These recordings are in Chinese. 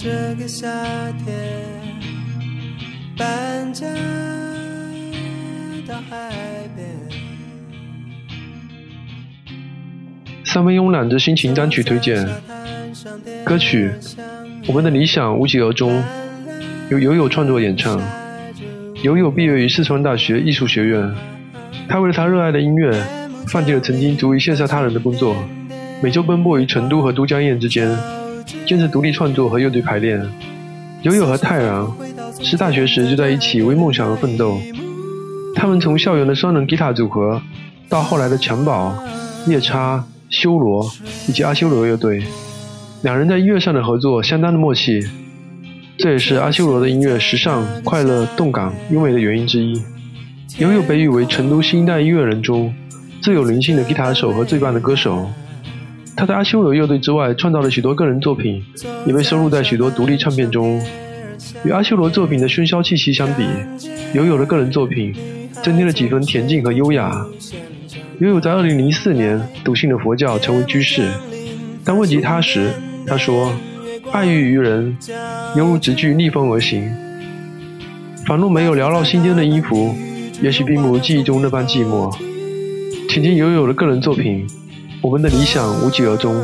这个夏天搬家到海边。三分慵懒的心情单曲推荐，歌曲《我们的理想无疾而终》，由友友创作演唱。友友毕业于四川大学艺术学院，他为了他热爱的音乐，放弃了曾经足以羡煞他人的工作，每周奔波于成都和都江堰之间，坚持独立创作和乐队排练。友友和泰然是大学时就在一起为梦想而奋斗，他们从校园的双人吉他组合，到后来的襁褓、夜叉、修罗以及阿修罗乐队，两人在音乐上的合作相当的默契。这也是阿修罗的音乐时尚、快乐、动感、优美的原因之一。友友被誉为成都新一代音乐人中最有灵性的吉他手和最棒的歌手。他在阿修罗乐队之外创造了许多个人作品，也被收录在许多独立唱片中。与阿修罗作品的喧嚣气息相比，友友的个人作品增添了几分恬静和优雅。友友在2004年笃信了佛教，成为居士。当问及他时，他说。爱欲于人，犹如直具逆风而行。仿若没有缭绕心间的音符，也许并不如记忆中那般寂寞。请听友友的个人作品，《我们的理想无疾而终》。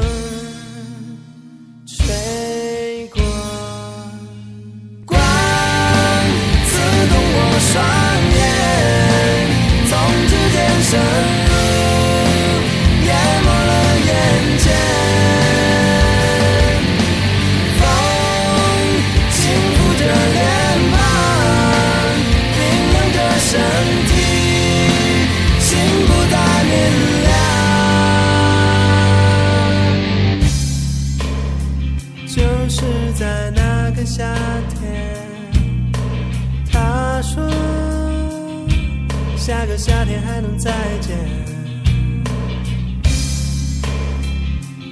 下个夏天还能再见。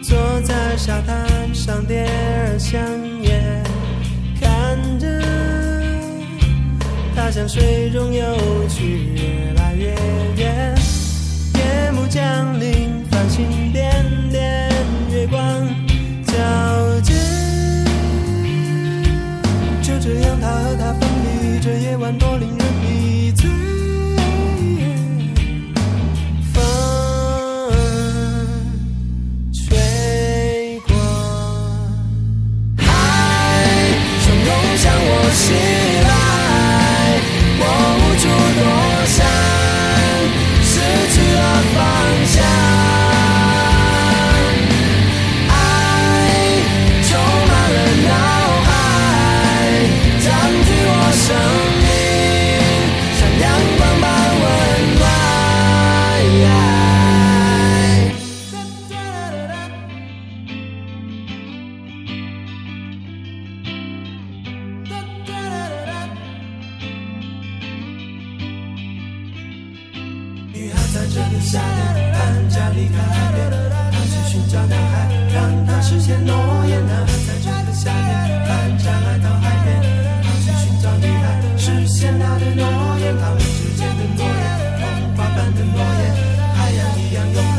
坐在沙滩上点燃香烟，看着他向水中游去，越来越远。夜幕降临，繁星点点，月光皎洁。就这样，他和她分离，这夜晚多令人在这个夏天搬家离开海边，他去寻找男孩，让他实现诺言。男孩在这个夏天搬家来到海边，他去寻找女孩，实现他的诺言。他们之间的诺言，童话般的诺言，海洋一样。